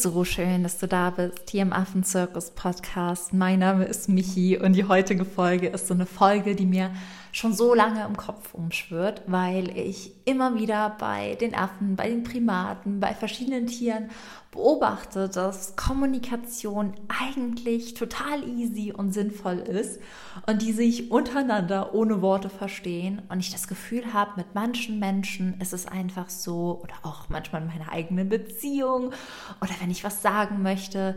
so schön, dass du da bist, hier im Affenzirkus Podcast. Mein Name ist Michi und die heutige Folge ist so eine Folge, die mir schon so lange im Kopf umschwirrt, weil ich immer wieder bei den Affen, bei den Primaten, bei verschiedenen Tieren beobachte, dass Kommunikation eigentlich total easy und sinnvoll ist und die sich untereinander ohne Worte verstehen. Und ich das Gefühl habe, mit manchen Menschen ist es einfach so oder auch manchmal in meiner eigenen Beziehung oder wenn ich was sagen möchte,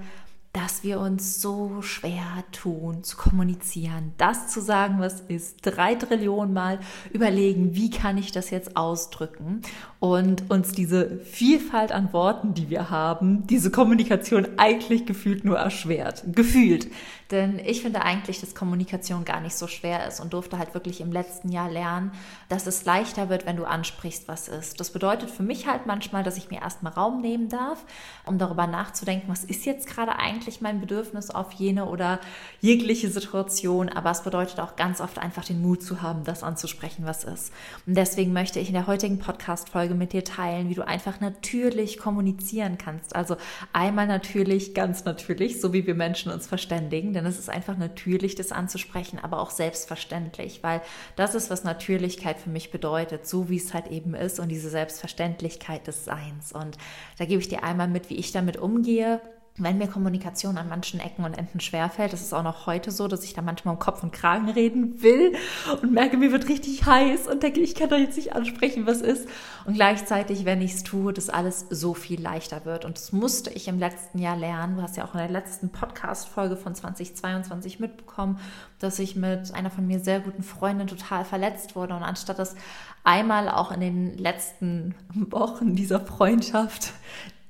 dass wir uns so schwer tun zu kommunizieren, das zu sagen, was ist, drei Trillionen Mal überlegen, wie kann ich das jetzt ausdrücken und uns diese Vielfalt an Worten, die wir haben, diese Kommunikation eigentlich gefühlt nur erschwert. Gefühlt. Denn ich finde eigentlich, dass Kommunikation gar nicht so schwer ist und durfte halt wirklich im letzten Jahr lernen, dass es leichter wird, wenn du ansprichst, was ist. Das bedeutet für mich halt manchmal, dass ich mir erstmal Raum nehmen darf, um darüber nachzudenken, was ist jetzt gerade eigentlich mein Bedürfnis auf jene oder jegliche Situation. Aber es bedeutet auch ganz oft einfach den Mut zu haben, das anzusprechen, was ist. Und deswegen möchte ich in der heutigen Podcast-Folge mit dir teilen, wie du einfach natürlich kommunizieren kannst. Also einmal natürlich, ganz natürlich, so wie wir Menschen uns verständigen denn es ist einfach natürlich, das anzusprechen, aber auch selbstverständlich, weil das ist, was Natürlichkeit für mich bedeutet, so wie es halt eben ist und diese Selbstverständlichkeit des Seins. Und da gebe ich dir einmal mit, wie ich damit umgehe, wenn mir Kommunikation an manchen Ecken und Enden schwerfällt, das ist auch noch heute so, dass ich da manchmal um Kopf und Kragen reden will und merke, mir wird richtig heiß und denke, ich kann da jetzt nicht ansprechen, was ist. Und gleichzeitig, wenn ich es tue, dass alles so viel leichter wird. Und das musste ich im letzten Jahr lernen. Du hast ja auch in der letzten Podcast-Folge von 2022 mitbekommen, dass ich mit einer von mir sehr guten Freundin total verletzt wurde. Und anstatt das einmal auch in den letzten Wochen dieser Freundschaft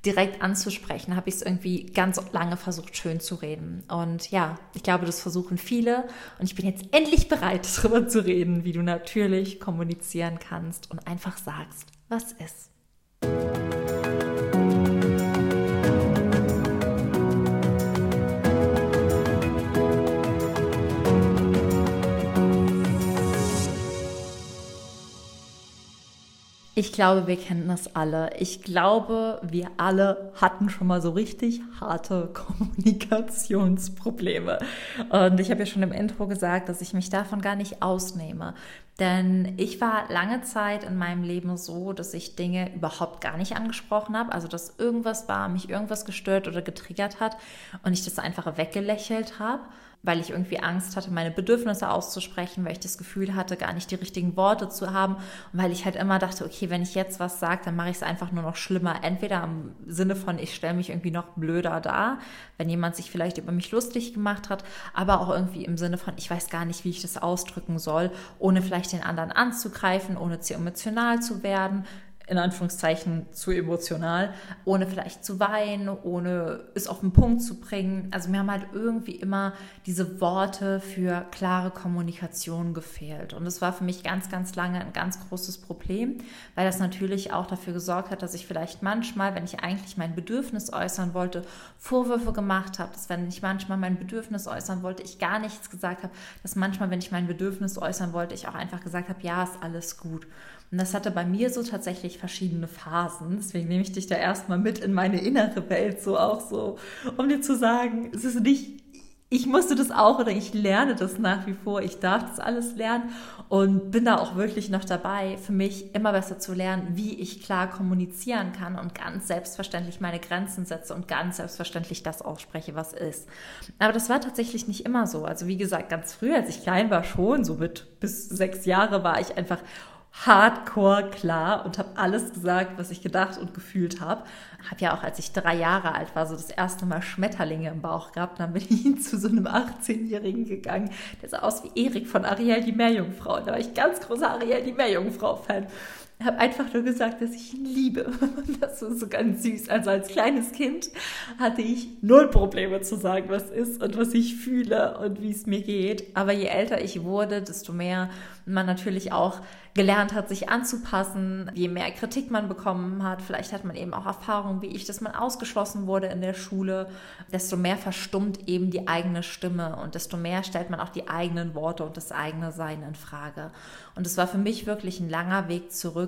direkt anzusprechen, habe ich es irgendwie ganz lange versucht, schön zu reden. Und ja, ich glaube, das versuchen viele. Und ich bin jetzt endlich bereit, darüber zu reden, wie du natürlich kommunizieren kannst und einfach sagst, was ist. Ich glaube, wir kennen das alle. Ich glaube, wir alle hatten schon mal so richtig harte Kommunikationsprobleme. Und ich habe ja schon im Intro gesagt, dass ich mich davon gar nicht ausnehme. Denn ich war lange Zeit in meinem Leben so, dass ich Dinge überhaupt gar nicht angesprochen habe. Also, dass irgendwas war, mich irgendwas gestört oder getriggert hat und ich das einfach weggelächelt habe weil ich irgendwie Angst hatte, meine Bedürfnisse auszusprechen, weil ich das Gefühl hatte, gar nicht die richtigen Worte zu haben und weil ich halt immer dachte, okay, wenn ich jetzt was sage, dann mache ich es einfach nur noch schlimmer. Entweder im Sinne von, ich stelle mich irgendwie noch blöder dar, wenn jemand sich vielleicht über mich lustig gemacht hat, aber auch irgendwie im Sinne von, ich weiß gar nicht, wie ich das ausdrücken soll, ohne vielleicht den anderen anzugreifen, ohne zu emotional zu werden, in Anführungszeichen zu emotional, ohne vielleicht zu weinen, ohne es auf den Punkt zu bringen. Also mir haben halt irgendwie immer diese Worte für klare Kommunikation gefehlt. Und es war für mich ganz, ganz lange ein ganz großes Problem, weil das natürlich auch dafür gesorgt hat, dass ich vielleicht manchmal, wenn ich eigentlich mein Bedürfnis äußern wollte, Vorwürfe gemacht habe, dass wenn ich manchmal mein Bedürfnis äußern wollte, ich gar nichts gesagt habe, dass manchmal, wenn ich mein Bedürfnis äußern wollte, ich auch einfach gesagt habe, ja, ist alles gut. Und das hatte bei mir so tatsächlich verschiedene Phasen. Deswegen nehme ich dich da erstmal mit in meine innere Welt, so auch so, um dir zu sagen, es ist nicht, ich musste das auch oder ich lerne das nach wie vor. Ich darf das alles lernen und bin da auch wirklich noch dabei, für mich immer besser zu lernen, wie ich klar kommunizieren kann und ganz selbstverständlich meine Grenzen setze und ganz selbstverständlich das ausspreche, was ist. Aber das war tatsächlich nicht immer so. Also wie gesagt, ganz früh, als ich klein war, schon, so mit bis sechs Jahre war ich einfach hardcore klar und habe alles gesagt, was ich gedacht und gefühlt habe. Habe ja auch, als ich drei Jahre alt war, so das erste Mal Schmetterlinge im Bauch gehabt. Dann bin ich zu so einem 18-Jährigen gegangen, der sah aus wie Erik von Ariel die Meerjungfrau. Da war ich ganz großer Ariel die Meerjungfrau-Fan habe einfach nur gesagt, dass ich ihn liebe. das ist so ganz süß. Also als kleines Kind hatte ich null Probleme zu sagen, was ist und was ich fühle und wie es mir geht. Aber je älter ich wurde, desto mehr man natürlich auch gelernt hat, sich anzupassen, je mehr Kritik man bekommen hat, vielleicht hat man eben auch Erfahrungen wie ich, dass man ausgeschlossen wurde in der Schule, desto mehr verstummt eben die eigene Stimme und desto mehr stellt man auch die eigenen Worte und das eigene Sein in Frage. Und es war für mich wirklich ein langer Weg zurück,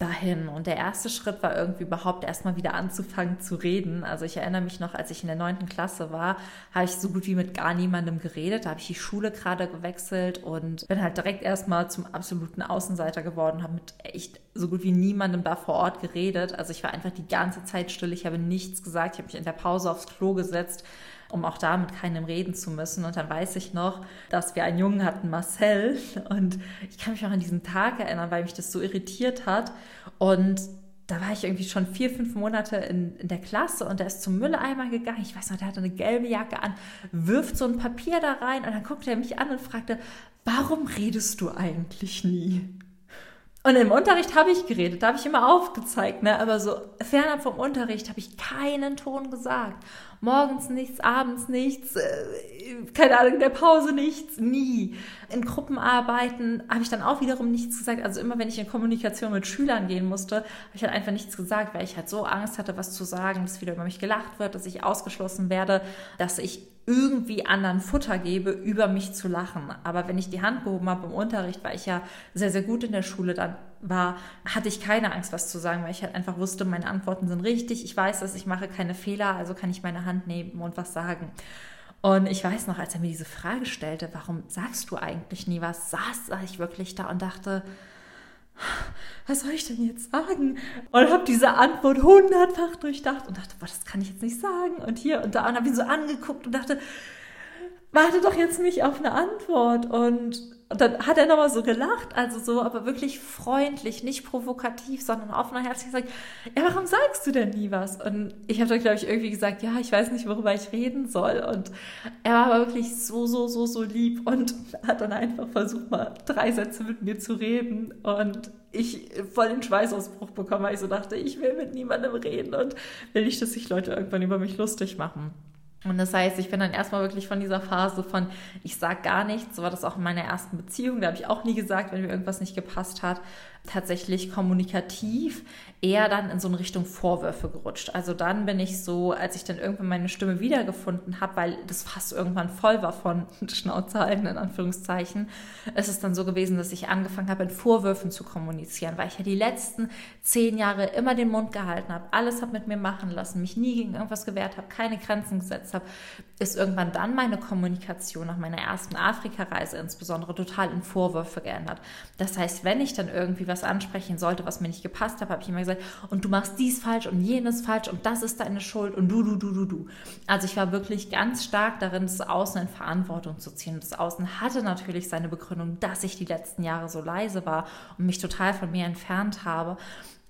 dahin. Und der erste Schritt war irgendwie überhaupt erstmal wieder anzufangen zu reden. Also ich erinnere mich noch, als ich in der neunten Klasse war, habe ich so gut wie mit gar niemandem geredet. Da habe ich die Schule gerade gewechselt und bin halt direkt erstmal zum absoluten Außenseiter geworden, habe mit echt so gut wie niemandem da vor Ort geredet. Also ich war einfach die ganze Zeit still, ich habe nichts gesagt, ich habe mich in der Pause aufs Klo gesetzt um auch da mit keinem reden zu müssen. Und dann weiß ich noch, dass wir einen Jungen hatten, Marcel. Und ich kann mich auch an diesen Tag erinnern, weil mich das so irritiert hat. Und da war ich irgendwie schon vier, fünf Monate in, in, der Klasse und der ist zum Mülleimer gegangen. Ich weiß noch, der hatte eine gelbe Jacke an, wirft so ein Papier da rein und dann guckte er mich an und fragte, warum redest du eigentlich nie? Und im Unterricht habe ich geredet, da habe ich immer aufgezeigt, ne? aber so fernab vom Unterricht habe ich keinen Ton gesagt. Morgens nichts, abends nichts, äh, keine Ahnung, in der Pause nichts, nie. In Gruppenarbeiten habe ich dann auch wiederum nichts gesagt. Also immer, wenn ich in Kommunikation mit Schülern gehen musste, habe ich halt einfach nichts gesagt, weil ich halt so Angst hatte, was zu sagen, dass wieder über mich gelacht wird, dass ich ausgeschlossen werde, dass ich irgendwie anderen Futter gebe, über mich zu lachen. Aber wenn ich die Hand gehoben habe im Unterricht, weil ich ja sehr, sehr gut in der Schule dann war, hatte ich keine Angst, was zu sagen, weil ich halt einfach wusste, meine Antworten sind richtig. Ich weiß dass ich mache keine Fehler, also kann ich meine Hand nehmen und was sagen. Und ich weiß noch, als er mir diese Frage stellte, warum sagst du eigentlich nie was, saß ich wirklich da und dachte, was soll ich denn jetzt sagen? Und habe diese Antwort hundertfach durchdacht und dachte, boah, das kann ich jetzt nicht sagen. Und hier und da und habe ihn so angeguckt und dachte, warte doch jetzt nicht auf eine Antwort. Und und dann hat er nochmal so gelacht, also so, aber wirklich freundlich, nicht provokativ, sondern offener herzlich gesagt, ja, warum sagst du denn nie was? Und ich habe dann, glaube ich, irgendwie gesagt, ja, ich weiß nicht, worüber ich reden soll. Und er war aber wirklich so, so, so, so lieb und hat dann einfach versucht, mal drei Sätze mit mir zu reden. Und ich voll den Schweißausbruch bekommen, weil ich so dachte, ich will mit niemandem reden und will nicht, dass sich Leute irgendwann über mich lustig machen. Und das heißt, ich bin dann erstmal wirklich von dieser Phase von, ich sag gar nichts, so war das auch in meiner ersten Beziehung, da habe ich auch nie gesagt, wenn mir irgendwas nicht gepasst hat, tatsächlich kommunikativ eher dann in so eine Richtung Vorwürfe gerutscht. Also dann bin ich so, als ich dann irgendwann meine Stimme wiedergefunden habe, weil das fast irgendwann voll war von Schnauze halten, in Anführungszeichen, ist es dann so gewesen, dass ich angefangen habe, in Vorwürfen zu kommunizieren, weil ich ja die letzten zehn Jahre immer den Mund gehalten habe, alles habe mit mir machen lassen, mich nie gegen irgendwas gewehrt habe, keine Grenzen gesetzt habe, ist irgendwann dann meine Kommunikation nach meiner ersten Afrika-Reise insbesondere total in Vorwürfe geändert. Das heißt, wenn ich dann irgendwie was ansprechen sollte, was mir nicht gepasst hat, habe ich immer gesagt, und du machst dies falsch und jenes falsch und das ist deine Schuld und du, du, du, du, du. Also ich war wirklich ganz stark darin, das Außen in Verantwortung zu ziehen. Das Außen hatte natürlich seine Begründung, dass ich die letzten Jahre so leise war und mich total von mir entfernt habe.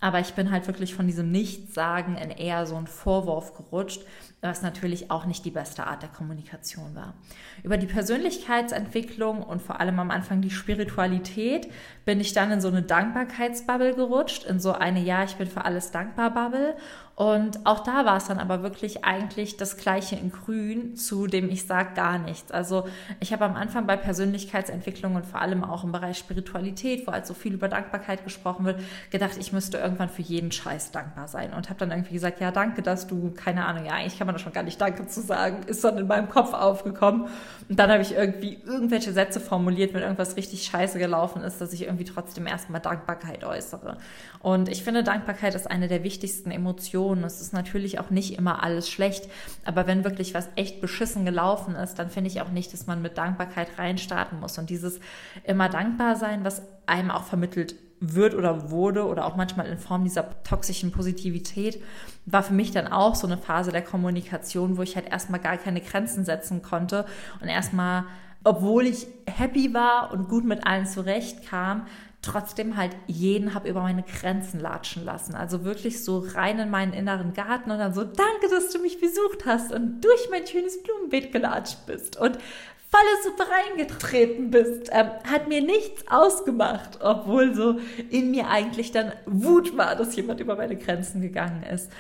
Aber ich bin halt wirklich von diesem Nichtsagen in eher so einen Vorwurf gerutscht, was natürlich auch nicht die beste Art der Kommunikation war. Über die Persönlichkeitsentwicklung und vor allem am Anfang die Spiritualität bin ich dann in so eine Dankbarkeitsbubble gerutscht, in so eine Ja, ich bin für alles dankbar Bubble und auch da war es dann aber wirklich eigentlich das Gleiche in Grün, zu dem ich sage gar nichts. Also ich habe am Anfang bei Persönlichkeitsentwicklung und vor allem auch im Bereich Spiritualität, wo halt so viel über Dankbarkeit gesprochen wird, gedacht, ich müsste irgendwann für jeden Scheiß dankbar sein. Und habe dann irgendwie gesagt, ja, danke, dass du, keine Ahnung, ja, eigentlich kann man da schon gar nicht Danke zu sagen, ist dann in meinem Kopf aufgekommen. Und dann habe ich irgendwie irgendwelche Sätze formuliert, wenn irgendwas richtig scheiße gelaufen ist, dass ich irgendwie trotzdem erstmal Dankbarkeit äußere. Und ich finde, Dankbarkeit ist eine der wichtigsten Emotionen Situationen. Es ist natürlich auch nicht immer alles schlecht, aber wenn wirklich was echt beschissen gelaufen ist, dann finde ich auch nicht, dass man mit Dankbarkeit reinstarten muss. Und dieses immer dankbar sein, was einem auch vermittelt wird oder wurde oder auch manchmal in Form dieser toxischen Positivität, war für mich dann auch so eine Phase der Kommunikation, wo ich halt erstmal gar keine Grenzen setzen konnte und erstmal, obwohl ich happy war und gut mit allen zurechtkam, trotzdem halt jeden habe über meine Grenzen latschen lassen. Also wirklich so rein in meinen inneren Garten und dann so, danke, dass du mich besucht hast und durch mein schönes Blumenbeet gelatscht bist und volle Suppe reingetreten bist. Ähm, hat mir nichts ausgemacht, obwohl so in mir eigentlich dann Wut war, dass jemand über meine Grenzen gegangen ist.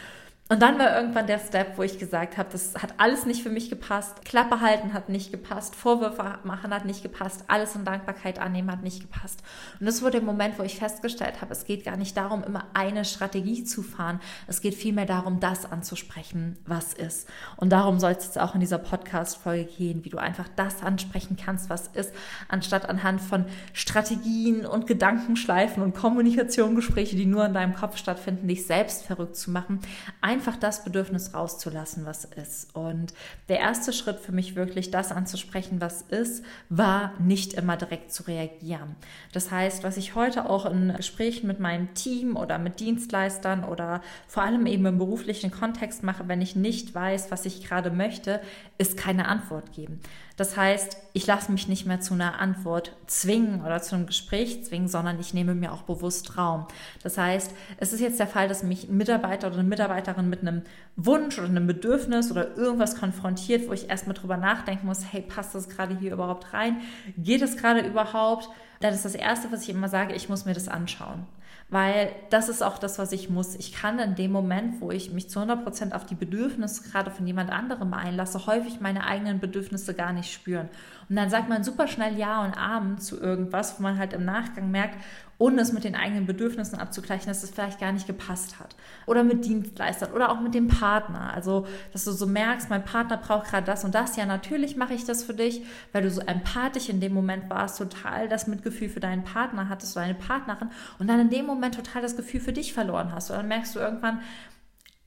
Und dann war irgendwann der Step, wo ich gesagt habe, das hat alles nicht für mich gepasst. Klappe halten hat nicht gepasst. Vorwürfe machen hat nicht gepasst. Alles in Dankbarkeit annehmen hat nicht gepasst. Und das wurde der Moment, wo ich festgestellt habe, es geht gar nicht darum, immer eine Strategie zu fahren. Es geht vielmehr darum, das anzusprechen, was ist. Und darum soll es jetzt auch in dieser Podcast-Folge gehen, wie du einfach das ansprechen kannst, was ist, anstatt anhand von Strategien und Gedankenschleifen und Kommunikationsgespräche, die nur in deinem Kopf stattfinden, dich selbst verrückt zu machen. Ein einfach das Bedürfnis rauszulassen, was ist. Und der erste Schritt für mich wirklich, das anzusprechen, was ist, war nicht immer direkt zu reagieren. Das heißt, was ich heute auch in Gesprächen mit meinem Team oder mit Dienstleistern oder vor allem eben im beruflichen Kontext mache, wenn ich nicht weiß, was ich gerade möchte, ist keine Antwort geben. Das heißt, ich lasse mich nicht mehr zu einer Antwort zwingen oder zu einem Gespräch zwingen, sondern ich nehme mir auch bewusst Raum. Das heißt, es ist jetzt der Fall, dass mich ein Mitarbeiter oder eine Mitarbeiterin mit einem Wunsch oder einem Bedürfnis oder irgendwas konfrontiert, wo ich erstmal drüber nachdenken muss, hey, passt das gerade hier überhaupt rein? Geht es gerade überhaupt? Dann ist das Erste, was ich immer sage, ich muss mir das anschauen weil das ist auch das, was ich muss. Ich kann in dem Moment, wo ich mich zu 100 Prozent auf die Bedürfnisse gerade von jemand anderem einlasse, häufig meine eigenen Bedürfnisse gar nicht spüren. Und dann sagt man super schnell Ja und Amen zu irgendwas, wo man halt im Nachgang merkt, ohne es mit den eigenen Bedürfnissen abzugleichen, dass es vielleicht gar nicht gepasst hat. Oder mit Dienstleistern oder auch mit dem Partner. Also, dass du so merkst, mein Partner braucht gerade das und das. Ja, natürlich mache ich das für dich, weil du so empathisch in dem Moment warst, total das Mitgefühl für deinen Partner hattest, deine Partnerin und dann in dem Moment total das Gefühl für dich verloren hast. Und dann merkst du irgendwann,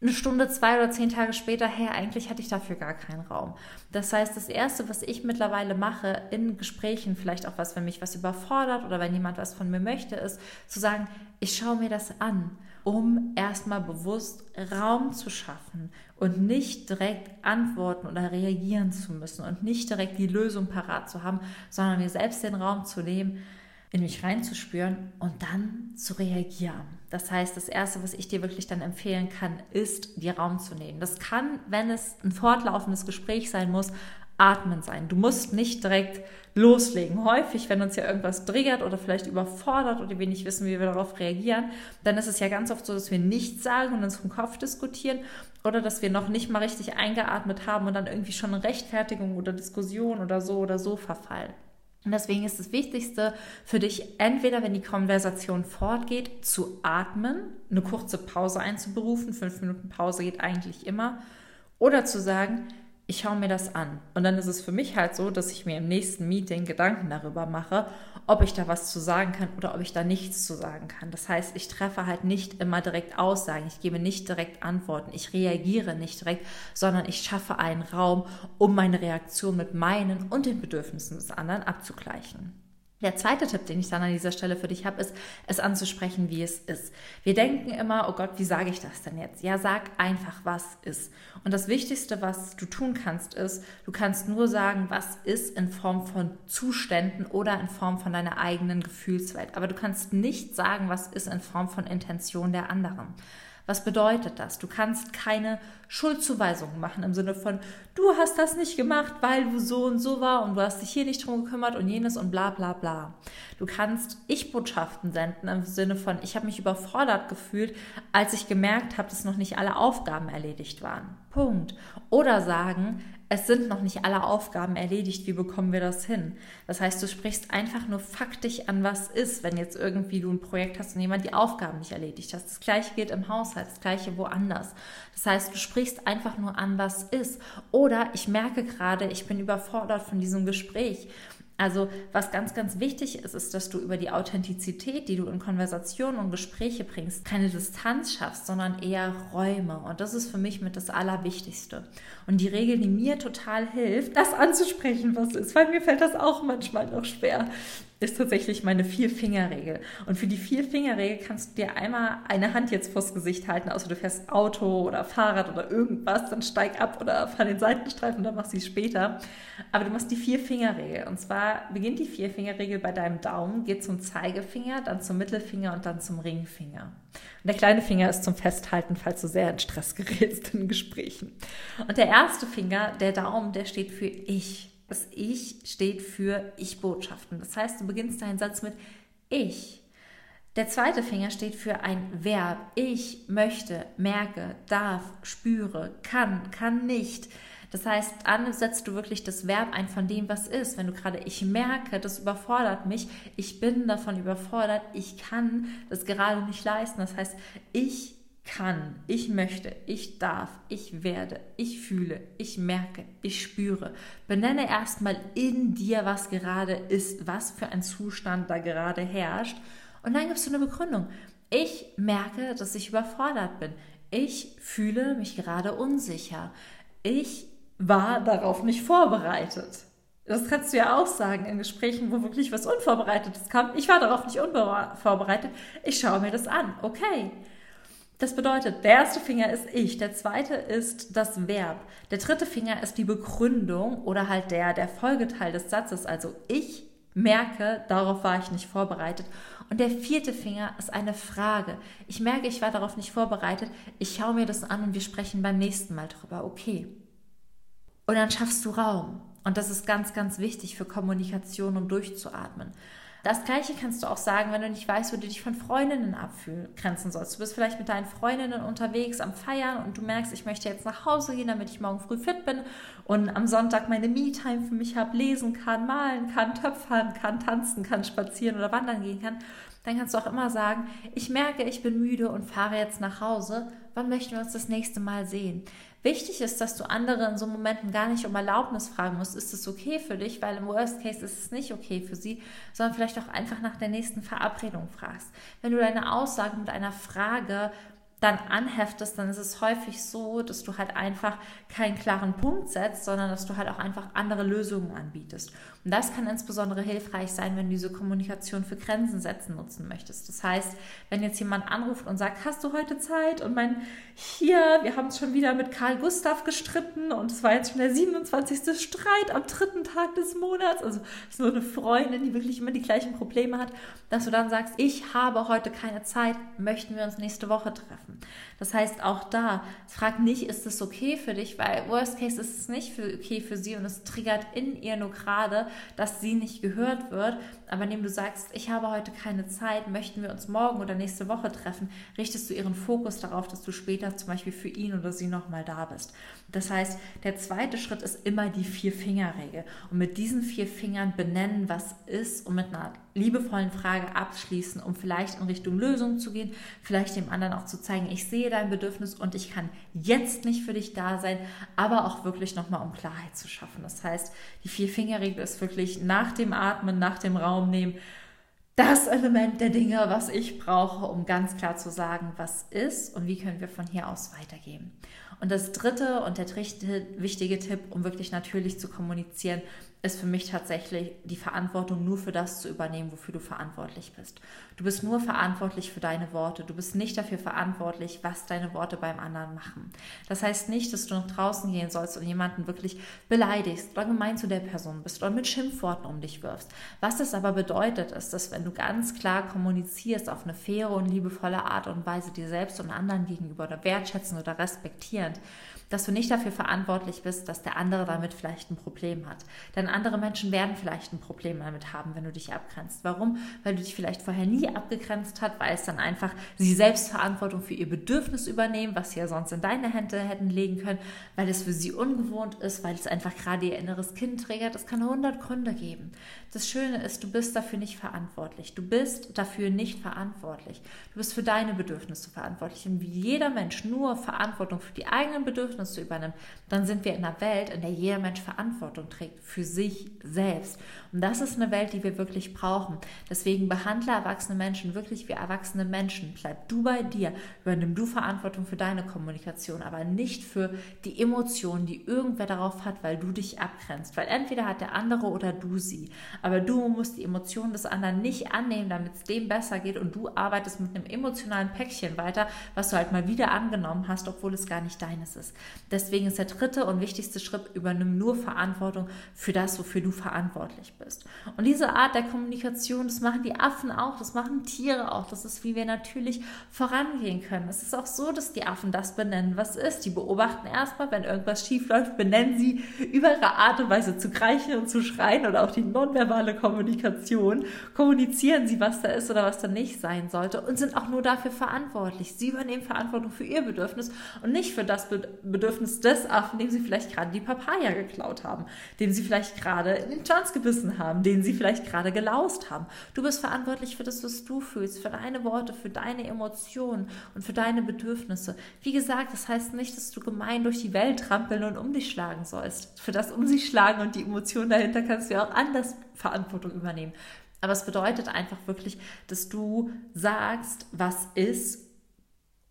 eine Stunde, zwei oder zehn Tage später, hey, eigentlich hatte ich dafür gar keinen Raum. Das heißt, das Erste, was ich mittlerweile mache in Gesprächen, vielleicht auch was, wenn mich was überfordert oder wenn jemand was von mir möchte, ist zu sagen, ich schaue mir das an, um erstmal bewusst Raum zu schaffen und nicht direkt antworten oder reagieren zu müssen und nicht direkt die Lösung parat zu haben, sondern mir selbst den Raum zu nehmen, in mich reinzuspüren und dann zu reagieren. Das heißt, das Erste, was ich dir wirklich dann empfehlen kann, ist, dir Raum zu nehmen. Das kann, wenn es ein fortlaufendes Gespräch sein muss, Atmen sein. Du musst nicht direkt loslegen. Häufig, wenn uns ja irgendwas triggert oder vielleicht überfordert oder wir nicht wissen, wie wir darauf reagieren, dann ist es ja ganz oft so, dass wir nichts sagen und uns vom Kopf diskutieren oder dass wir noch nicht mal richtig eingeatmet haben und dann irgendwie schon eine Rechtfertigung oder Diskussion oder so oder so verfallen. Und deswegen ist das Wichtigste für dich, entweder wenn die Konversation fortgeht, zu atmen, eine kurze Pause einzuberufen, fünf Minuten Pause geht eigentlich immer, oder zu sagen, ich schaue mir das an. Und dann ist es für mich halt so, dass ich mir im nächsten Meeting Gedanken darüber mache, ob ich da was zu sagen kann oder ob ich da nichts zu sagen kann. Das heißt, ich treffe halt nicht immer direkt Aussagen, ich gebe nicht direkt Antworten, ich reagiere nicht direkt, sondern ich schaffe einen Raum, um meine Reaktion mit meinen und den Bedürfnissen des anderen abzugleichen. Der zweite Tipp, den ich dann an dieser Stelle für dich habe, ist, es anzusprechen, wie es ist. Wir denken immer, oh Gott, wie sage ich das denn jetzt? Ja, sag einfach, was ist. Und das Wichtigste, was du tun kannst, ist, du kannst nur sagen, was ist in Form von Zuständen oder in Form von deiner eigenen Gefühlswelt. Aber du kannst nicht sagen, was ist in Form von Intention der anderen. Was bedeutet das? Du kannst keine Schuldzuweisungen machen im Sinne von, du hast das nicht gemacht, weil du so und so war und du hast dich hier nicht drum gekümmert und jenes und bla bla bla. Du kannst Ich-Botschaften senden im Sinne von, ich habe mich überfordert gefühlt, als ich gemerkt habe, dass noch nicht alle Aufgaben erledigt waren. Punkt. Oder sagen, es sind noch nicht alle Aufgaben erledigt, wie bekommen wir das hin? Das heißt, du sprichst einfach nur faktisch an, was ist, wenn jetzt irgendwie du ein Projekt hast und jemand die Aufgaben nicht erledigt hat. Das gleiche geht im Haushalt, das gleiche woanders. Das heißt, du sprichst einfach nur an, was ist. Oder ich merke gerade, ich bin überfordert von diesem Gespräch also was ganz, ganz wichtig ist, ist, dass du über die Authentizität, die du in Konversationen und Gespräche bringst, keine Distanz schaffst, sondern eher Räume. Und das ist für mich mit das Allerwichtigste. Und die Regel, die mir total hilft, das anzusprechen, was ist, weil mir fällt das auch manchmal noch schwer ist tatsächlich meine Vier-Finger-Regel. Und für die Vier-Finger-Regel kannst du dir einmal eine Hand jetzt vors Gesicht halten, außer du fährst Auto oder Fahrrad oder irgendwas, dann steig ab oder fahr den Seitenstreifen dann machst du es später. Aber du machst die Vier-Finger-Regel. Und zwar beginnt die Vier-Finger-Regel bei deinem Daumen, geht zum Zeigefinger, dann zum Mittelfinger und dann zum Ringfinger. Und der kleine Finger ist zum Festhalten, falls du sehr in Stress gerätst in Gesprächen. Und der erste Finger, der Daumen, der steht für ich. Das Ich steht für Ich-Botschaften. Das heißt, du beginnst deinen Satz mit Ich. Der zweite Finger steht für ein Verb. Ich möchte, merke, darf, spüre, kann, kann nicht. Das heißt, dann setzt du wirklich das Verb ein von dem, was ist. Wenn du gerade ich merke, das überfordert mich, ich bin davon überfordert, ich kann das gerade nicht leisten. Das heißt, ich kann, ich möchte, ich darf, ich werde, ich fühle, ich merke, ich spüre. Benenne erstmal in dir, was gerade ist, was für ein Zustand da gerade herrscht. Und dann gibst du eine Begründung. Ich merke, dass ich überfordert bin. Ich fühle mich gerade unsicher. Ich war darauf nicht vorbereitet. Das kannst du ja auch sagen in Gesprächen, wo wirklich was Unvorbereitetes kam. Ich war darauf nicht unvorbereitet. Ich schaue mir das an. Okay. Das bedeutet, der erste Finger ist ich, der zweite ist das Verb, der dritte Finger ist die Begründung oder halt der, der Folgeteil des Satzes, also ich merke, darauf war ich nicht vorbereitet. Und der vierte Finger ist eine Frage. Ich merke, ich war darauf nicht vorbereitet. Ich schaue mir das an und wir sprechen beim nächsten Mal drüber. Okay. Und dann schaffst du Raum. Und das ist ganz, ganz wichtig für Kommunikation, um durchzuatmen. Das gleiche kannst du auch sagen, wenn du nicht weißt, wo du dich von Freundinnen abgrenzen sollst. Du bist vielleicht mit deinen Freundinnen unterwegs am Feiern und du merkst, ich möchte jetzt nach Hause gehen, damit ich morgen früh fit bin und am Sonntag meine Me-Time für mich habe, lesen kann, malen kann, töpfern kann, tanzen kann, spazieren oder wandern gehen kann. Dann kannst du auch immer sagen, ich merke, ich bin müde und fahre jetzt nach Hause. Wann möchten wir uns das nächste Mal sehen? Wichtig ist, dass du andere in so Momenten gar nicht um Erlaubnis fragen musst, ist es okay für dich, weil im Worst Case ist es nicht okay für sie, sondern vielleicht auch einfach nach der nächsten Verabredung fragst. Wenn du deine Aussage mit einer Frage dann anheftest, dann ist es häufig so, dass du halt einfach keinen klaren Punkt setzt, sondern dass du halt auch einfach andere Lösungen anbietest. Und das kann insbesondere hilfreich sein, wenn du diese Kommunikation für Grenzen setzen nutzen möchtest. Das heißt, wenn jetzt jemand anruft und sagt, hast du heute Zeit? Und mein, hier, wir haben es schon wieder mit Karl Gustav gestritten und es war jetzt schon der 27. Streit am dritten Tag des Monats. Also ist nur eine Freundin, die wirklich immer die gleichen Probleme hat, dass du dann sagst, ich habe heute keine Zeit, möchten wir uns nächste Woche treffen. Das heißt, auch da, frag nicht, ist es okay für dich, weil Worst Case ist es nicht für, okay für sie und es triggert in ihr nur gerade, dass sie nicht gehört wird. Aber indem du sagst, ich habe heute keine Zeit, möchten wir uns morgen oder nächste Woche treffen, richtest du ihren Fokus darauf, dass du später zum Beispiel für ihn oder sie nochmal da bist. Das heißt, der zweite Schritt ist immer die Vier-Finger-Regel. Und mit diesen vier Fingern benennen, was ist und mit einer liebevollen Frage abschließen, um vielleicht in Richtung Lösung zu gehen, vielleicht dem anderen auch zu zeigen, ich sehe dein Bedürfnis und ich kann jetzt nicht für dich da sein, aber auch wirklich nochmal um Klarheit zu schaffen. Das heißt, die Vier-Finger-Regel ist wirklich nach dem Atmen, nach dem Raum nehmen, das Element der Dinge, was ich brauche, um ganz klar zu sagen, was ist und wie können wir von hier aus weitergehen. Und das dritte und der dritte wichtige Tipp, um wirklich natürlich zu kommunizieren, ist für mich tatsächlich die Verantwortung nur für das zu übernehmen, wofür du verantwortlich bist. Du bist nur verantwortlich für deine Worte. Du bist nicht dafür verantwortlich, was deine Worte beim anderen machen. Das heißt nicht, dass du nach draußen gehen sollst und jemanden wirklich beleidigst oder gemein zu der Person bist oder mit Schimpfworten um dich wirfst. Was das aber bedeutet, ist, dass wenn du ganz klar kommunizierst auf eine faire und liebevolle Art und Weise dir selbst und anderen gegenüber oder wertschätzen oder respektierend, dass du nicht dafür verantwortlich bist, dass der andere damit vielleicht ein Problem hat. Denn andere Menschen werden vielleicht ein Problem damit haben, wenn du dich abgrenzt. Warum? Weil du dich vielleicht vorher nie abgegrenzt hast, weil es dann einfach sie selbst Verantwortung für ihr Bedürfnis übernehmen, was sie ja sonst in deine Hände hätten legen können, weil es für sie ungewohnt ist, weil es einfach gerade ihr inneres Kind triggert. Es kann 100 Gründe geben. Das Schöne ist, du bist dafür nicht verantwortlich. Du bist dafür nicht verantwortlich. Du bist für deine Bedürfnisse verantwortlich. Und wie jeder Mensch nur Verantwortung für die eigenen Bedürfnisse Bedürfnisse übernimmt, dann sind wir in einer Welt, in der jeder Mensch Verantwortung trägt für sich selbst. Und das ist eine Welt, die wir wirklich brauchen. Deswegen behandle erwachsene Menschen wirklich wie erwachsene Menschen. Bleib du bei dir, übernimm du Verantwortung für deine Kommunikation, aber nicht für die Emotionen, die irgendwer darauf hat, weil du dich abgrenzt. Weil entweder hat der andere oder du sie. Aber du musst die Emotionen des anderen nicht annehmen, damit es dem besser geht und du arbeitest mit einem emotionalen Päckchen weiter, was du halt mal wieder angenommen hast, obwohl es gar nicht deines ist. Deswegen ist der dritte und wichtigste Schritt, übernimm nur Verantwortung für das, wofür du verantwortlich bist. Und diese Art der Kommunikation, das machen die Affen auch, das machen Tiere auch. Das ist, wie wir natürlich vorangehen können. Es ist auch so, dass die Affen das benennen, was ist. Die beobachten erstmal, wenn irgendwas schief läuft, benennen sie über ihre Art und Weise zu kreichen und zu schreien oder auch die nonverbale Kommunikation, kommunizieren sie, was da ist oder was da nicht sein sollte und sind auch nur dafür verantwortlich. Sie übernehmen Verantwortung für ihr Bedürfnis und nicht für das Bedürfnis des Affen, dem sie vielleicht gerade die Papaya geklaut haben, dem sie vielleicht gerade den Schwanz gebissen haben, den sie vielleicht gerade gelaust haben. Du bist verantwortlich für das, was du fühlst, für deine Worte, für deine Emotionen und für deine Bedürfnisse. Wie gesagt, das heißt nicht, dass du gemein durch die Welt trampeln und um dich schlagen sollst. Für das um sich schlagen und die Emotionen dahinter kannst du ja auch anders Verantwortung übernehmen. Aber es bedeutet einfach wirklich, dass du sagst, was ist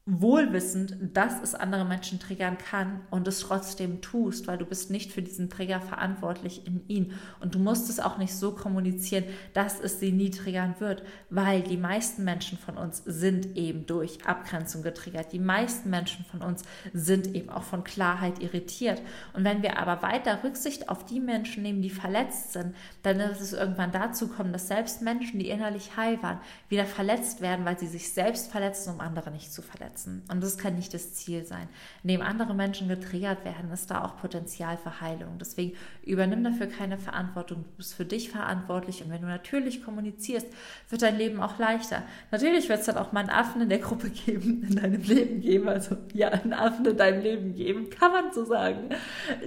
wohlwissend, dass es andere Menschen triggern kann und es trotzdem tust, weil du bist nicht für diesen Trigger verantwortlich in ihn. Und du musst es auch nicht so kommunizieren, dass es sie nie triggern wird, weil die meisten Menschen von uns sind eben durch Abgrenzung getriggert. Die meisten Menschen von uns sind eben auch von Klarheit irritiert. Und wenn wir aber weiter Rücksicht auf die Menschen nehmen, die verletzt sind, dann wird es irgendwann dazu kommen, dass selbst Menschen, die innerlich heil waren, wieder verletzt werden, weil sie sich selbst verletzen, um andere nicht zu verletzen setzen. Und das kann nicht das Ziel sein. Indem andere Menschen getriggert werden, ist da auch Potenzial für Heilung. Deswegen übernimm dafür keine Verantwortung. Du bist für dich verantwortlich. Und wenn du natürlich kommunizierst, wird dein Leben auch leichter. Natürlich wird es dann auch mal einen Affen in der Gruppe geben, in deinem Leben geben. Also ja, einen Affen in deinem Leben geben, kann man so sagen,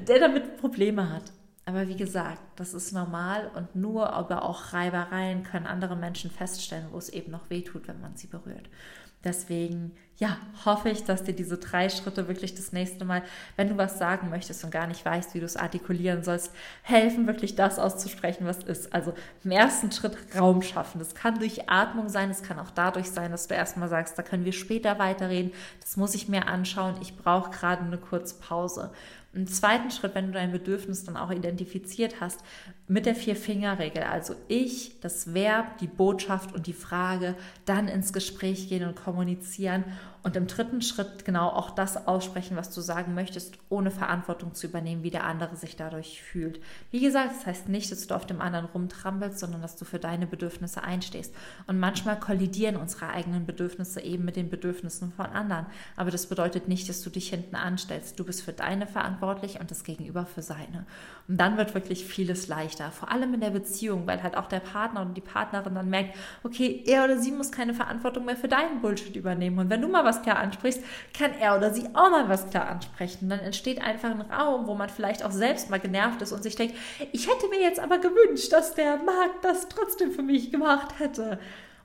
der damit Probleme hat. Aber wie gesagt, das ist normal und nur aber auch Reibereien können andere Menschen feststellen, wo es eben noch weh tut, wenn man sie berührt. Deswegen, ja, hoffe ich, dass dir diese drei Schritte wirklich das nächste Mal, wenn du was sagen möchtest und gar nicht weißt, wie du es artikulieren sollst, helfen, wirklich das auszusprechen, was ist. Also im ersten Schritt Raum schaffen. Das kann durch Atmung sein, es kann auch dadurch sein, dass du erstmal sagst, da können wir später weiterreden, das muss ich mir anschauen, ich brauche gerade eine kurze Pause. Im zweiten Schritt, wenn du dein Bedürfnis dann auch identifiziert hast, mit der Vier-Finger-Regel, also ich, das Verb, die Botschaft und die Frage, dann ins Gespräch gehen und kommunizieren und im dritten Schritt genau auch das aussprechen, was du sagen möchtest, ohne Verantwortung zu übernehmen, wie der andere sich dadurch fühlt. Wie gesagt, das heißt nicht, dass du auf dem anderen rumtrampelst, sondern dass du für deine Bedürfnisse einstehst. Und manchmal kollidieren unsere eigenen Bedürfnisse eben mit den Bedürfnissen von anderen. Aber das bedeutet nicht, dass du dich hinten anstellst. Du bist für deine verantwortlich und das Gegenüber für seine. Und dann wird wirklich vieles leichter, vor allem in der Beziehung, weil halt auch der Partner und die Partnerin dann merkt, okay, er oder sie muss keine Verantwortung mehr für deinen Bullshit übernehmen. Und wenn du mal was klar ansprichst, kann er oder sie auch mal was klar ansprechen. Dann entsteht einfach ein Raum, wo man vielleicht auch selbst mal genervt ist und sich denkt, ich hätte mir jetzt aber gewünscht, dass der Markt das trotzdem für mich gemacht hätte.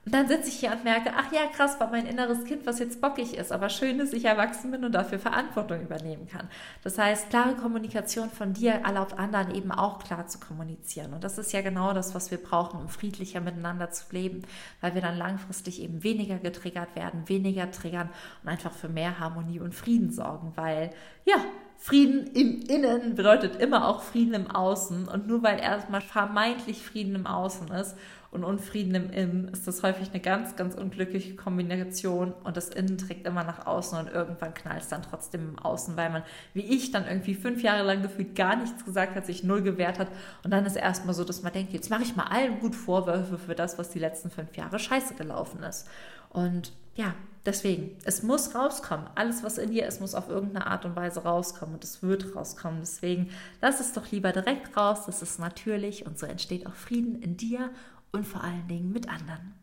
Und dann sitze ich hier und merke, ach ja, krass, war mein inneres Kind, was jetzt bockig ist. Aber schön, dass ich erwachsen bin und dafür Verantwortung übernehmen kann. Das heißt, klare Kommunikation von dir erlaubt anderen eben auch klar zu kommunizieren. Und das ist ja genau das, was wir brauchen, um friedlicher miteinander zu leben, weil wir dann langfristig eben weniger getriggert werden, weniger triggern und einfach für mehr Harmonie und Frieden sorgen. Weil, ja, Frieden im Innen bedeutet immer auch Frieden im Außen. Und nur weil erstmal vermeintlich Frieden im Außen ist und Unfrieden im Innen, ist das häufig eine ganz, ganz unglückliche Kombination. Und das Innen trägt immer nach außen und irgendwann knallt es dann trotzdem im Außen, weil man, wie ich, dann irgendwie fünf Jahre lang gefühlt gar nichts gesagt hat, sich null gewehrt hat. Und dann ist erstmal so, dass man denkt, jetzt mache ich mal allen gut Vorwürfe für das, was die letzten fünf Jahre scheiße gelaufen ist. Und ja, deswegen, es muss rauskommen. Alles, was in dir ist, muss auf irgendeine Art und Weise rauskommen und es wird rauskommen. Deswegen lass es doch lieber direkt raus. Das ist natürlich und so entsteht auch Frieden in dir und vor allen Dingen mit anderen.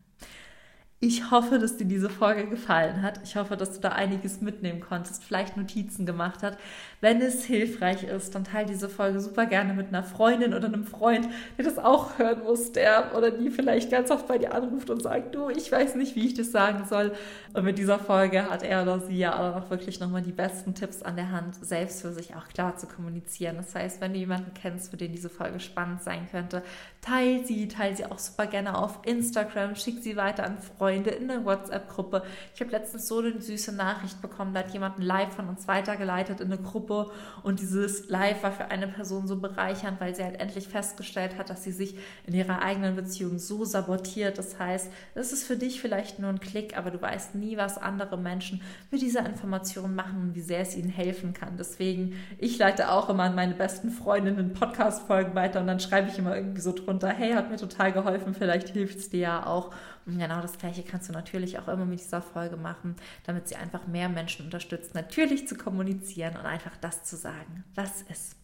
Ich hoffe, dass dir diese Folge gefallen hat. Ich hoffe, dass du da einiges mitnehmen konntest, vielleicht Notizen gemacht hast. Wenn es hilfreich ist, dann teile diese Folge super gerne mit einer Freundin oder einem Freund, der das auch hören muss, der oder die vielleicht ganz oft bei dir anruft und sagt, du, ich weiß nicht, wie ich das sagen soll. Und mit dieser Folge hat er oder sie ja auch wirklich nochmal die besten Tipps an der Hand, selbst für sich auch klar zu kommunizieren. Das heißt, wenn du jemanden kennst, für den diese Folge spannend sein könnte, teile sie, teile sie auch super gerne auf Instagram, schick sie weiter an Freunde in der WhatsApp-Gruppe. Ich habe letztens so eine süße Nachricht bekommen, da hat jemand ein Live von uns weitergeleitet in eine Gruppe und dieses Live war für eine Person so bereichernd, weil sie halt endlich festgestellt hat, dass sie sich in ihrer eigenen Beziehung so sabotiert. Das heißt, es ist für dich vielleicht nur ein Klick, aber du weißt nie, was andere Menschen mit dieser Information machen und wie sehr es ihnen helfen kann. Deswegen, ich leite auch immer an meine besten Freundinnen Podcast-Folgen weiter und dann schreibe ich immer irgendwie so drunter, hey, hat mir total geholfen, vielleicht hilft es dir ja auch. Und genau das gleiche kannst du natürlich auch immer mit dieser Folge machen, damit sie einfach mehr Menschen unterstützt, natürlich zu kommunizieren und einfach das zu sagen, was ist.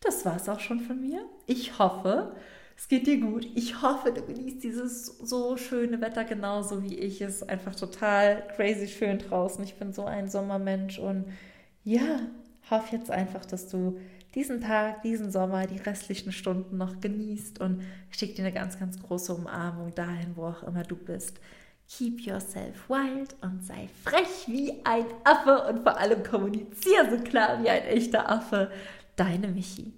Das war es auch schon von mir. Ich hoffe, es geht dir gut. Ich hoffe, du genießt dieses so schöne Wetter genauso wie ich. Es einfach total crazy schön draußen. Ich bin so ein Sommermensch und ja, hoffe jetzt einfach, dass du diesen Tag, diesen Sommer, die restlichen Stunden noch genießt und schick dir eine ganz, ganz große Umarmung dahin, wo auch immer du bist. Keep yourself wild und sei frech wie ein Affe und vor allem kommuniziere so klar wie ein echter Affe. Deine Michi.